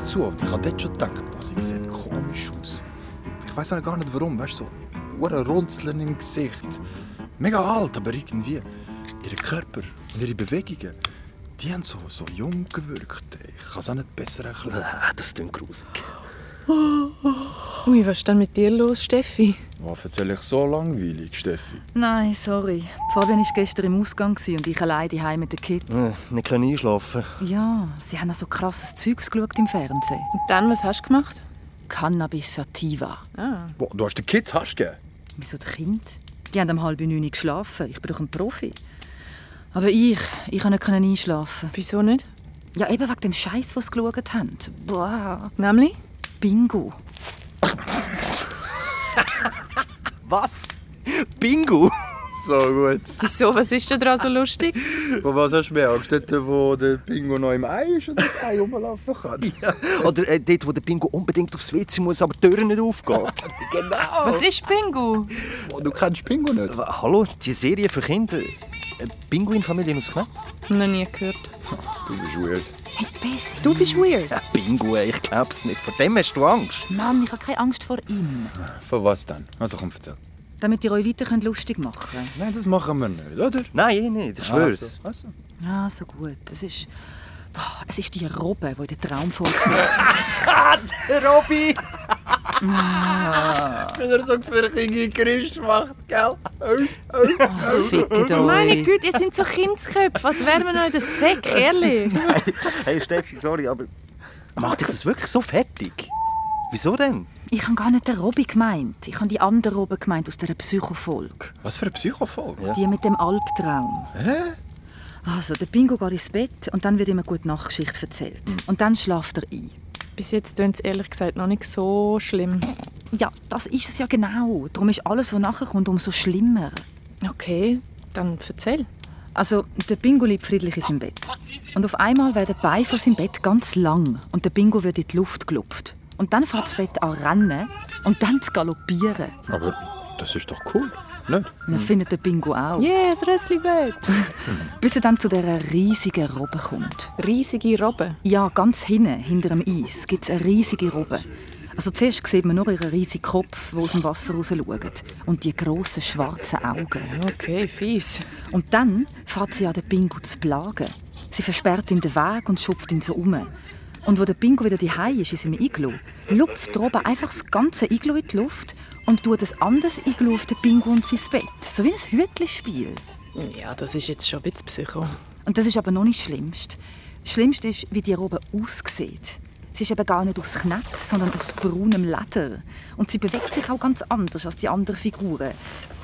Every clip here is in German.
mich zu. Und ich habe dort schon gedacht, boah, sie sieht komisch aus. Ich weiß auch gar nicht warum, weißt du, so ein Runzeln im Gesicht. Mega alt, aber irgendwie ihr Körper und ihre Bewegungen, die haben so, so jung gewirkt. Ich kann es auch nicht besser erklären. Das klingt grusig. Ui, was ist denn mit dir los, Steffi? Was erzähle ich so langweilig, Steffi? Nein, sorry. Fabian war gestern im Ausgang und ich alleine daheim mit den Kids. Äh, nicht können einschlafen. Ja, sie haben noch so krasses Zeugs geschaut im Fernsehen. Und dann, was hast du gemacht? Cannabis sativa. Ah. Boah, du hast den Kids hast du gegeben? Wieso die Kinder? Die haben um halb neun geschlafen. Ich bin doch ein Profi. Aber ich, ich konnte nicht einschlafen. Wieso nicht? Ja, eben wegen dem Scheiß, was sie geschaut haben. Boah. Nämlich? Bingo. Was? Bingo? So gut. Wieso? Was ist denn daran so lustig? Von was hast du mehr Angst? Dort, wo der Pingo noch im Ei ist und das Ei rumlaufen kann? Ja. Oder äh, dort, wo der Bingo unbedingt aufs WC muss, aber die Tür nicht aufgeht. genau. Was ist Bingo? Boah, du kennst Pingo nicht? Hallo, die Serie für Kinder. Äh, Pinguinfamilie aus Knecht? Noch nie gehört. Du bist weird. Hey, Bessie. Du bist weird. Ja, Bingo, ich glaub's nicht. Vor dem hast du Angst. Mann, ich habe keine Angst vor ihm. Von was denn? Also komm, erzähl. Damit ihr euch weiter lustig machen könnt. Nein, das machen wir nicht, oder? Nein, eh nicht, ich schwör's. Also, also. Ja, so gut. Es ist... Boah, es ist die Robbe, die in den Traum folgt. Robby! Wenn er so gefürchtige Geräusche macht, gell? Fickt euch. Meine Güte, ihr sind so Kindsköpfe, als wären wir noch in der Säck, ehrlich. Hey Steffi, sorry, aber macht dich das wirklich so fertig? Wieso denn? Ich habe gar nicht den Robby gemeint. Ich habe die andere Robbe gemeint aus dieser Psychofolge. Was für eine Psychofolge? Ja. Die mit dem Albtraum. Hä? Also, der Bingo geht ins Bett und dann wird ihm eine gute Nachtgeschichte erzählt. Und dann schlaft er ein. Bis jetzt klingt es ehrlich gesagt noch nicht so schlimm. Ja, das ist es ja genau. Darum ist alles, was nachher kommt, umso schlimmer. Okay, dann erzähl. Also, der Bingo liegt friedlich in seinem Bett. Und auf einmal werden die Beine von seinem Bett ganz lang und der Bingo wird in die Luft gelupft. Und dann fährt das Bett an rennen und dann zu galoppieren. Aber das ist doch cool, nicht? Und das findet der Bingo auch. Yeah, das Rösslibett. Bis er dann zu dieser riesigen Robbe kommt. Riesige Robben. Ja, ganz hinten, hinter dem Eis, gibt es eine riesige Robbe. Also zuerst sieht man nur ihren riesigen Kopf, der aus dem Wasser raus schaut. Und die grossen schwarzen Augen. Okay, fies. Und dann fährt sie an den Bingo zu plagen. Sie versperrt ihm den Weg und schupft ihn so um. Und wo der Bingo wieder daheim ist in seinem Iglu, lupft die Robbe einfach das ganze Iglu in die Luft und tut ein auf den Bingo und sein Bett. So wie ein Hütlispiel. Ja, das ist jetzt schon ein bisschen Psycho. Und das ist aber noch nicht das Schlimmste. Das Schlimmste ist, wie die Robbe aussieht. Sie ist eben gar nicht aus Knett, sondern aus braunem Leder. Und sie bewegt sich auch ganz anders als die anderen Figuren.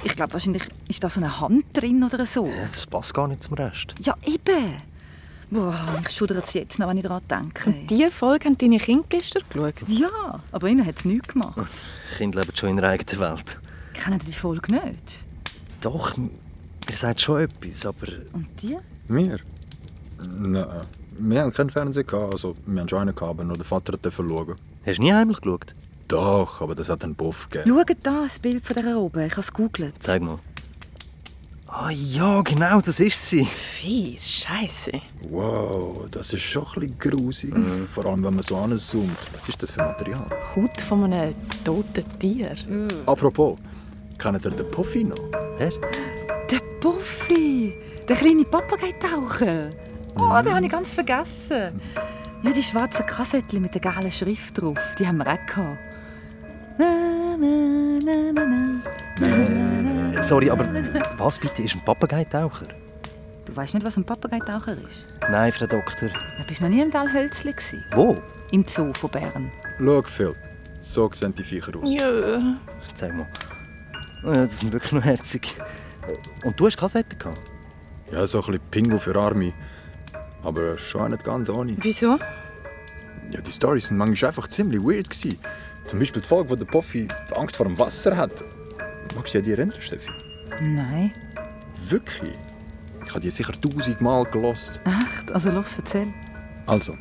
Ich glaube, wahrscheinlich ist da so eine Hand drin oder so. Das passt gar nicht zum Rest. Ja, eben. Boah, mich schudert es jetzt noch, wenn ich daran denke. Diese Folge haben deine Kinder gestern geschaut. Ja, aber ihnen hat es nichts gemacht. Kinder leben schon in ihrer eigenen Welt. Kennen die die Folge nicht? Doch, mir sagt schon etwas, aber... Und die? Wir? Nein. Wir haben keinen Fernseher, also wir haben schon einen, gehabt, aber nur der Vater durfte schauen. Hast du nie heimlich geschaut? Doch, aber das hat einen Buff gegeben. Schaut da, das Bild von dieser Robbe. Ich habe es gegoogelt. Zeig mal. Ah ja, genau, das ist sie. Fies, scheiße. Wow, das ist schon ein bisschen grusig. Vor allem, wenn man so anzoomt. Was ist das für Material? Haut von einem toten Tier. Apropos, kennt ihr den Puffy noch? Wer? Der Buffy! Der kleine Papageitaucher! Oh, den habe ich ganz vergessen. Ja, die schwarzen Kassettchen mit der geilen Schrift drauf, die haben wir auch gehabt. Na, na, na, na, na. Sorry, aber was bitte ist ein Papageitaucher? Du weißt nicht, was ein Papageitaucher ist? Nein, Frau Doktor. Du bist noch nie im Dalhölzli gewesen? Wo? Im Zoo von Bern. Schau, Phil. So sehen die Viecher aus. Ja. Zeig mal. Oh ja, das sind wirklich noch herzig. Und du hast Kassetten gehabt? Ja, so ein bisschen Pingu für Arme. Aber schon auch nicht ganz ohne. Wieso? Ja, die Storys waren manchmal einfach ziemlich weird. Gewesen. Zum Beispiel die Folge, wo der Puffy die Angst vor dem Wasser hat. Magst du an die erinnern, Steffi? Nein. Wirklich? Ich habe die sicher tausendmal gelost. Echt? Also los, erzähl. Also,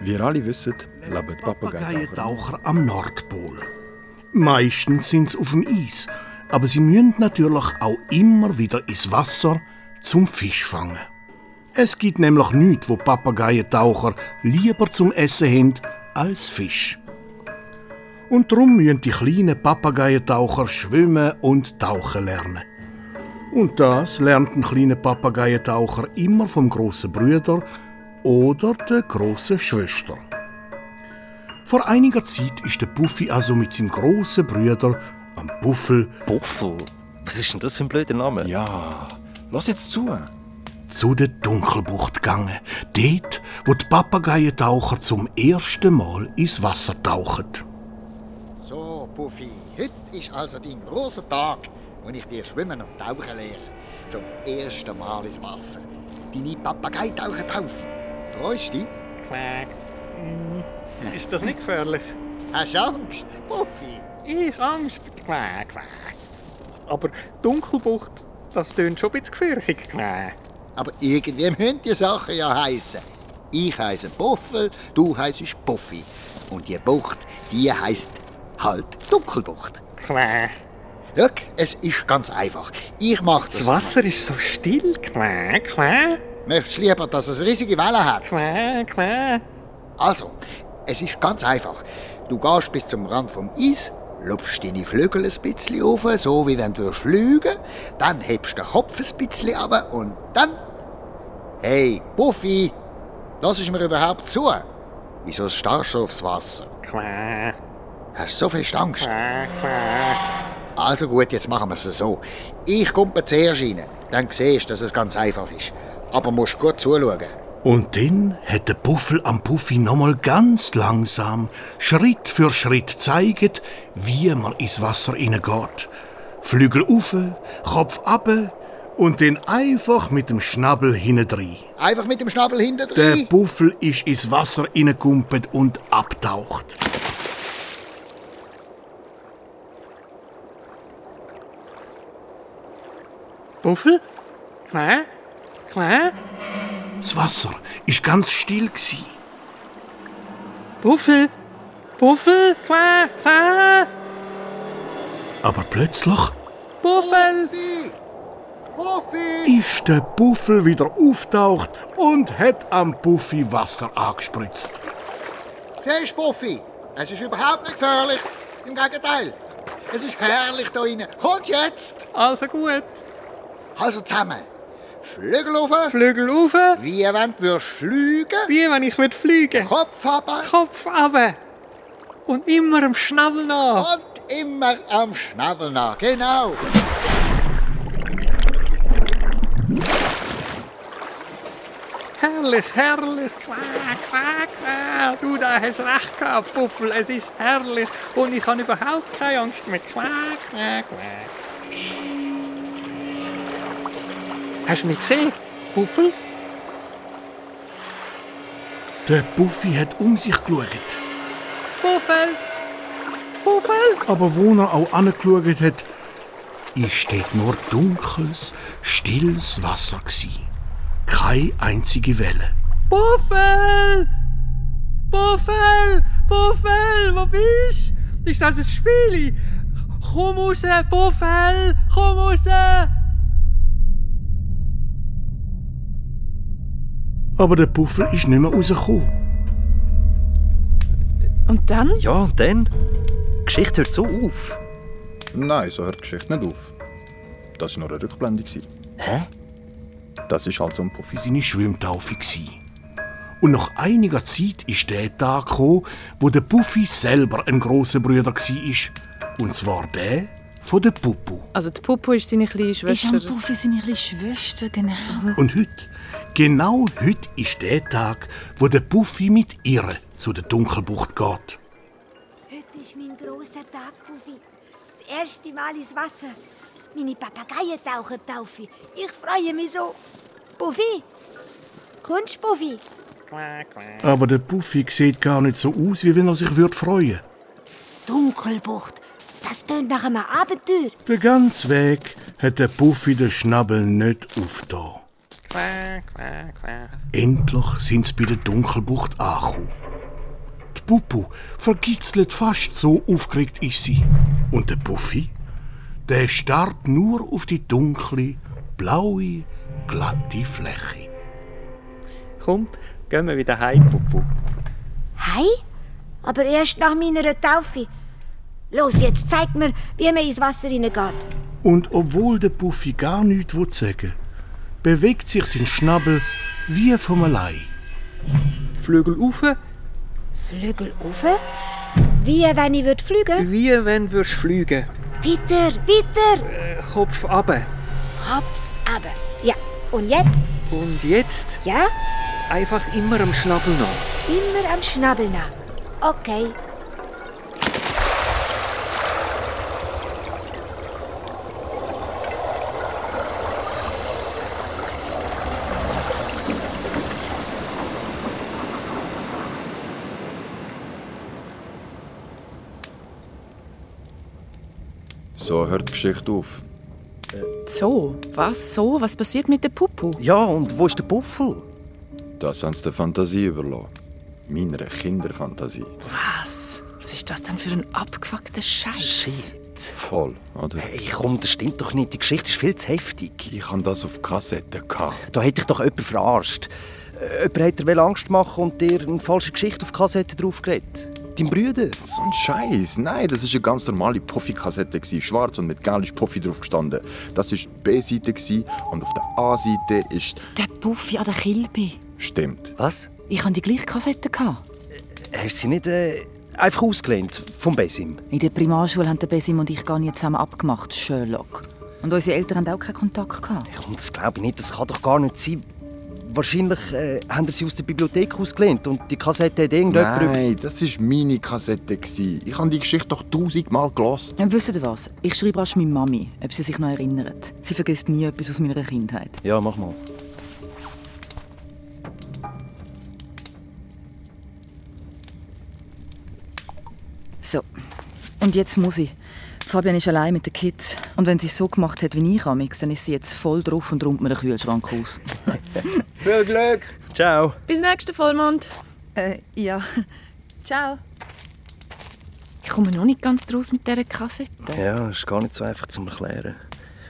wie ihr alle wisst, leben. Papageientaucher am Nordpol. Meistens sind sie auf dem Eis, aber sie müssen natürlich auch immer wieder ins Wasser zum Fisch fangen. Es gibt nämlich nichts, wo Papageientaucher lieber zum Essen haben als Fisch. Und darum müssen die kleinen Papageientaucher schwimmen und tauchen lernen. Und das lernt ein kleiner Papageientaucher immer vom großen Brüder oder der großen Schwester. Vor einiger Zeit ist der Puffy also mit seinem großen Brüder am Buffel Buffel? Was ist denn das für ein blöder Name? Ja, lass jetzt zu. zu der Dunkelbucht gegangen. Dort, wo die Papageientaucher zum ersten Mal ins Wasser tauchen. Puffy, heute ist also dein großer Tag, wo ich dir schwimmen und tauchen lehre. Zum ersten Mal ins Wasser. Deine Papageitauchen-Taufe. Freust du dich? Quack. Hm, Ist das nicht gefährlich? Hast du Angst, Puffy? Ich Angst. Quack, quack. Aber Dunkelbucht, das tönt schon ein bisschen gefährlich. Quack. Aber irgendwie müssen die Sachen ja heissen. Ich heiße Puffel, du heisst Puffy. Und die Bucht, die heisst halt Dunkelbucht. Quack. Schau, es ist ganz einfach. Ich mach das. Das Wasser ist so still. Quack, quack. Möchtest du lieber, dass es riesige Wellen hat? Quack, quack. Also, es ist ganz einfach. Du gehst bis zum Rand vom Eis, lupfst deine Flügel ein bisschen auf, so wie wenn du fliegen, dann hebst du den Kopf ein bisschen ab und dann... Hey, Buffy, lass mir überhaupt zu? Wieso starrst du aufs Wasser? Quack, Hast du so fest Angst? Also gut, jetzt machen wir es so. Ich komme zuerst rein, dann siehst du, dass es ganz einfach ist. Aber musst gut zuschauen. Und dann hat der Puffel am Puffy nochmal ganz langsam, Schritt für Schritt zeigt, wie man ins Wasser hineingeht. Flügel auf, Kopf ab und dann einfach mit dem Schnabel hinein. Einfach mit dem Schnabel hinter Der. Puffel ist ins Wasser hineingekumpelt und abtaucht. Buffel? Quack, quack. Das Wasser ist ganz still gsi. Buffel, Buffel, quack, quack. Aber plötzlich Buffel. Puffy! ist der Puffel wieder auftaucht und hat am Puffy Wasser angespritzt. Siehst du, Puffy? Es ist überhaupt nicht gefährlich. Im Gegenteil. Es ist herrlich da drinnen. Kommst jetzt? Also gut. Also zusammen. Flügel auf, Flügel rauf, wie wenn du fliegen. wie wenn ich würd fliegen Kopf runter Kopf runter. Und immer am Schnabel nach. und immer am Schnabel nach. Genau. Herrlich, herrlich. Quack, quack, quack. Du, da hast recht gehabt, Buffel. Es ist herrlich. Und ich habe überhaupt keine Angst mehr. Quack, quack, quack. Hast du mich gesehen, Buffel? Der Puffy hat um sich geschaut. Buffel! Buffel! Aber wo er auch angeschaut hat, ist dort nur dunkles, stilles Wasser gsi. Keine einzige Welle. Buffel! Buffel! Buffel! Wo bist du? Ist das ein Spiel? Komm raus, Buffel! Komm raus! Aber der Puffel ist nicht mehr rausgekommen. Und dann? Ja, und dann? Die Geschichte hört so auf. Nein, so hört die Geschichte nicht auf. Das war nur eine Rückblende. Hä? Das ist also ein Puffy. seine Schwimmtaufe gsi. Und nach einiger Zeit ist der Tag gekommen, wo der Puffy selber ein großer Bruder gsi Und zwar der von der Pupu. Also die Puppe ist seine kleine Ist am Schwester. Puffy seine kleine Schwester, genau. Und heute, genau heute ist der Tag, wo der Puffy mit ihr zu der Dunkelbucht geht. Heute ist mein grosser Tag, Puffy. Das erste Mal ins Wasser. Meine Papageien tauchen Taufe. Ich freue mich so. Puffy? Kommst quack. Aber der Puffy sieht gar nicht so aus, wie wenn er sich würde freuen. Dunkelbucht. Das tönt nach einem Abenteuer. Den ganzen Weg hat der Puffy den Schnabel nicht aufgetan. Endlich sind sie bei der Dunkelbucht angekommen. Die Pupu vergitzelt fast so aufgeregt ist sie. Und der Puffy, der starrt nur auf die dunkle, blaue, glatte Fläche. Komm, gehen wir wieder heim, Pupu. Hei? Aber erst nach meiner Taufe. Los, jetzt zeig mir, wie man ins Wasser hineingeht. Und obwohl der Puffy gar nichts will sagen bewegt sich sein Schnabel wie vom allein. Flügel auf, Flügel auf? Wie wenn ich würd fliegen? wie wenn du fliegen Weiter, weiter. äh, Kopf runter. Kopf aber. Ja, und jetzt? Und jetzt Ja, einfach immer am Schnabel nach. immer am Schnabel nach. Okay. So hört die Geschichte auf. So, was so? Was passiert mit dem Pupu? Ja, und wo ist der Buffel? Das haben sie der Fantasie überlassen. Meiner Kinderfantasie. Was? Was ist das denn für ein abgefuckter Scheiß? Voll, oder? Hey, komm, das stimmt doch nicht. Die Geschichte ist viel zu heftig. Ich hatte das auf Kassette. Gehabt. Da hätte ich doch jemand verarscht. Äh, Jemand hat dir wollte Angst machen und dir eine falsche Geschichte auf die Kassette draufgelegt. Dein Brüder. So ein Scheiß. Nein, das war eine ganz normale Puffy-Kassette. Schwarz und mit gelb ist Puffy drauf gestanden. Das war die B-Seite und auf der A-Seite ist. Der Buffy an der Kilbe. Stimmt. Was? Ich hatte die gleiche Kassette. gehabt. Hast du sie nicht äh, einfach ausgelehnt vom Besim? In der Primarschule haben der Besim und ich gar nicht zusammen abgemacht, Sherlock. Und unsere Eltern haben auch keinen Kontakt gehabt. Komm, das glaube ich nicht. Das kann doch gar nicht sein. Wahrscheinlich äh, haben sie aus der Bibliothek ausgelehnt und die Kassette hat irgendjemand... Nein, das war meine Kassette. gewesen. Ich habe die Geschichte doch tausendmal gelost. Dann wisst ihr was? Ich schreibe rasch meine Mami, ob sie sich noch erinnert. Sie vergisst nie etwas aus meiner Kindheit. Ja, mach mal. So, und jetzt muss ich. Fabian ist allein mit den Kids. Und wenn sie es so gemacht hat wie ich amix, dann ist sie jetzt voll drauf und räumt mir den Kühlschrank aus. Viel Glück. Ciao. Bis nächsten Vollmond. äh, ja. Ciao. Ich komme noch nicht ganz draus mit dieser Kassette. Ja, ist gar nicht so einfach zu erklären.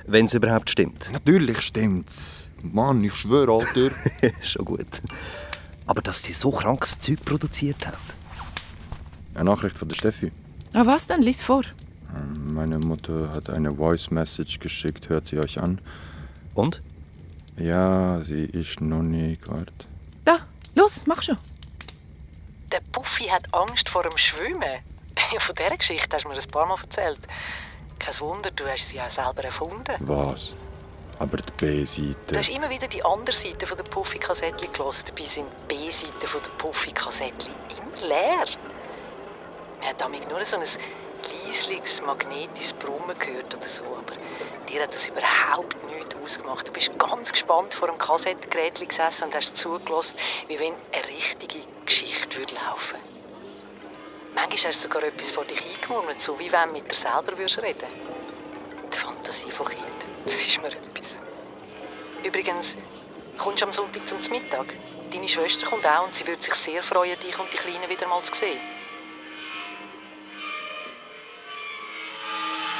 Wenn es überhaupt stimmt. Natürlich stimmt's. Mann, ich schwöre, Alter. Schon gut. Aber dass sie so krankes Zeug produziert hat. Eine Nachricht von der Steffi. Ah, was denn? Lies vor. Meine Mutter hat eine Voice Message geschickt. Hört sie euch an? Und? Ja, sie ist noch nicht. Warte. Da, los, mach schon. Der Puffy hat Angst vor dem Schwimmen. Von dieser Geschichte hast du mir ein paar Mal erzählt. Kein Wunder, du hast sie ja selber erfunden. Was? Aber die B-Seite. Du hast immer wieder die andere Seite von der Puffy-Kassettli gehört. Dabei sind die B-Seiten von der Puffy-Kassettli immer leer. Man hat damit nur so ein leisliches, magnetisches Brummen gehört oder so. Aber dir hat das überhaupt nichts ausgemacht. Du bist ganz gespannt vor dem Kassettengerät gesessen und hast zugelassen, wie wenn eine richtige Geschichte würde laufen Manchmal hast du sogar etwas vor dich eingemurmelt, so wie wenn du mit dir selber würdest reden Die Fantasie von Kind, das ist mir etwas. Übrigens, kommst du am Sonntag zum Mittag? Deine Schwester kommt auch und sie würde sich sehr freuen, dich und die Kleinen wieder mal zu sehen.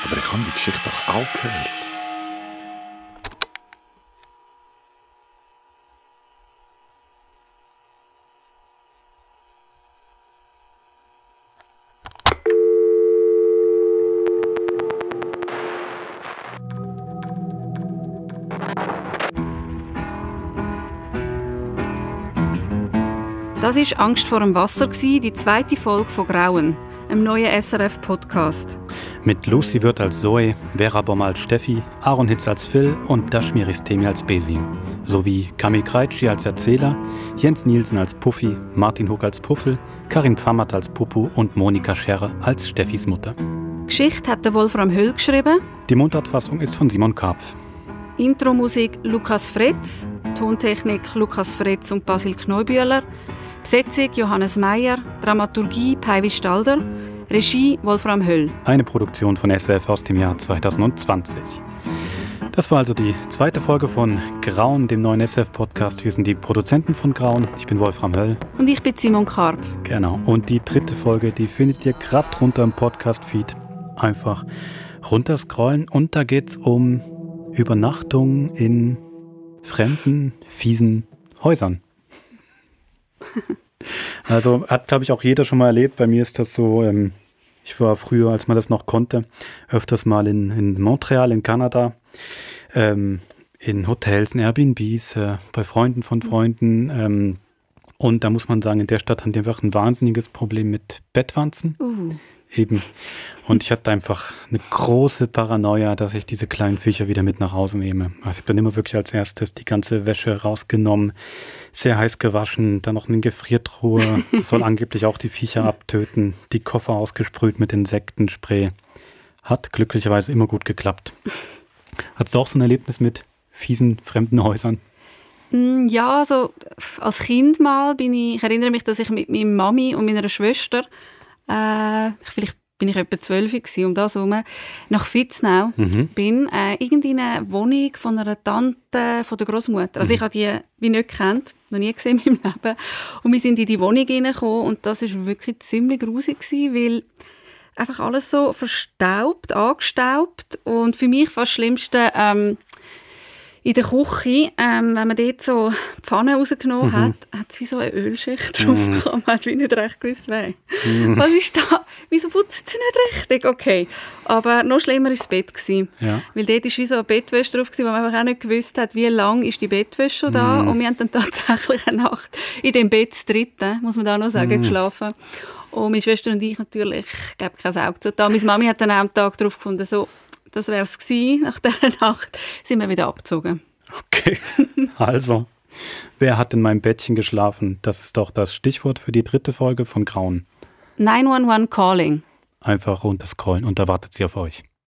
Aber ich habe die Geschichte doch auch gehört. Das ist Angst vor dem Wasser, die zweite Folge von Grauen, einem neuen SRF-Podcast. Mit Lucy Wirth als Zoe, Vera Bomm als Steffi, Aaron Hitz als Phil und Dashmir Istemi als Besim. Sowie Kami Kreitschi als Erzähler, Jens Nielsen als Puffy, Martin Huck als Puffel, Karin Pfammert als Pupu und Monika Scherre als Steffis Mutter. Geschichte hat der Wolfram Höll geschrieben, Die Mundartfassung ist von Simon Karpf. Intromusik Lukas Fritz, Tontechnik Lukas Fritz und Basil Kneubühler, Besetzung Johannes Meyer, Dramaturgie Peivi Stalder, Regie Wolfram Höll. Eine Produktion von SRF aus dem Jahr 2020. Das war also die zweite Folge von Grauen, dem neuen SF-Podcast. Wir sind die Produzenten von Grauen. Ich bin Wolfram Höll. Und ich bin Simon Karpf. Genau. Und die dritte Folge, die findet ihr gerade drunter im Podcast-Feed. Einfach runterscrollen und da geht's um Übernachtungen in fremden, fiesen Häusern. Also hat, glaube ich, auch jeder schon mal erlebt. Bei mir ist das so, ähm, ich war früher, als man das noch konnte, öfters mal in, in Montreal in Kanada, ähm, in Hotels, in Airbnbs, äh, bei Freunden von Freunden. Ähm, und da muss man sagen, in der Stadt haben die einfach ein wahnsinniges Problem mit Bettwanzen. Uh. Eben. Und ich hatte einfach eine große Paranoia, dass ich diese kleinen Viecher wieder mit nach Hause nehme. Also ich habe dann immer wirklich als erstes die ganze Wäsche rausgenommen, sehr heiß gewaschen, dann noch eine Gefriertruhe. Das soll angeblich auch die Viecher abtöten, die Koffer ausgesprüht mit Insektenspray. Hat glücklicherweise immer gut geklappt. Hattest du auch so ein Erlebnis mit fiesen fremden Häusern? Mm, Ja, also als Kind mal bin ich, ich erinnere mich, dass ich mit meiner Mami und meiner Schwester, äh, vielleicht bin ich etwa zwölf gewesen, um das herum, nach Fitznau Mhm. bin, äh, irgendwie in eine Wohnung von einer Tante von der Großmutter. Also ich habe die wie nicht gekannt, noch nie gesehen in meinem Leben. Und wir sind in die Wohnung reingekommen und das ist wirklich ziemlich grusig gewesen, weil einfach alles so verstaubt, angestaubt und für mich fast das Schlimmste ähm, in der Küche, ähm, wenn man dort so die Pfanne rausgenommen Mhm. hat, hat es wie so eine Ölschicht Mhm. drauf gekommen. Man hat wie nicht recht gewusst, wer. Mhm. Was ist da? Wieso putzt sie nicht richtig? Okay. Aber noch schlimmer war das Bett. Gewesen. Ja. Weil dort war wie so eine Bettwäsche drauf, gewesen, wo man einfach auch nicht gewusst hat, wie lang ist die Bettwäsche schon da. Mhm. Und wir haben dann tatsächlich eine Nacht in dem Bett zu dritten, muss man da noch sagen, Mhm. geschlafen. Und meine Schwester und ich natürlich, ich gebe kein Auge zu. Da. Meine Mami hat dann auch am Tag darauf gefunden, so, das wäre es gewesen. Nach dieser Nacht sind wir wieder abgezogen. Also, wer hat in meinem Bettchen geschlafen? Das ist doch das Stichwort für die dritte Folge von Grauen. 911 Calling. Einfach runterscrollen und da wartet sie auf euch.